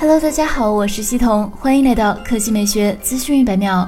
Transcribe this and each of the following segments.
Hello，大家好，我是西彤，欢迎来到科技美学资讯一百秒。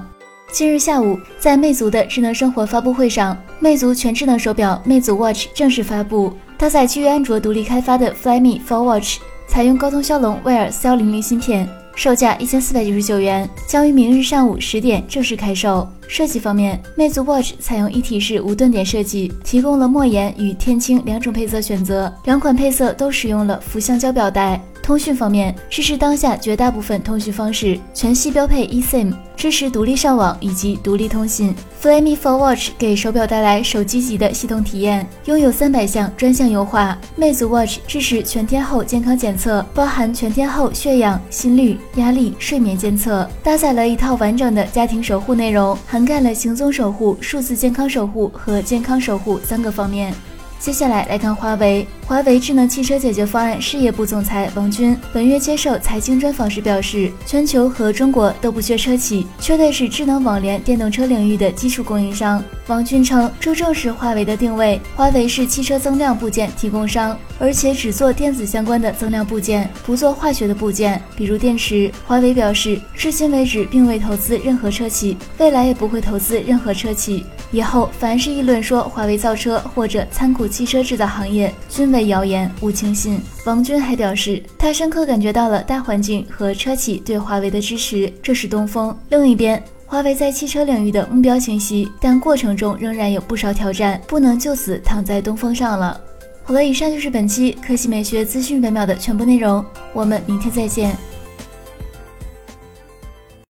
今日下午，在魅族的智能生活发布会上，魅族全智能手表魅族 Watch 正式发布。搭载基于安卓独立开发的 Flyme For Watch，采用高通骁龙 Wear 4100芯片，售价一千四百九十九元，将于明日上午十点正式开售。设计方面，魅族 Watch 采用一体式无顿点设计，提供了墨岩与天青两种配色选择，两款配色都使用了氟橡胶表带。通讯方面，支持当下绝大部分通讯方式，全系标配 eSIM，支持独立上网以及独立通信。Flyme For Watch 给手表带来手机级的系统体验，拥有三百项专项优化。魅族 Watch 支持全天候健康检测，包含全天候血氧、心率、压力、睡眠监测，搭载了一套完整的家庭守护内容，涵盖了行踪守护、数字健康守护和健康守护三个方面。接下来来看华为。华为智能汽车解决方案事业部总裁王军本月接受财经专访时表示，全球和中国都不缺车企，缺的是智能网联电动车领域的基础供应商。王军称，这正是华为的定位，华为是汽车增量部件提供商，而且只做电子相关的增量部件，不做化学的部件，比如电池。华为表示，至今为止并未投资任何车企，未来也不会投资任何车企。以后凡是议论说华为造车或者参股汽车制造行业，均为谣言，勿轻信。王军还表示，他深刻感觉到了大环境和车企对华为的支持，这是东风。另一边，华为在汽车领域的目标清晰，但过程中仍然有不少挑战，不能就此躺在东风上了。好了，以上就是本期科技美学资讯本秒的全部内容，我们明天再见。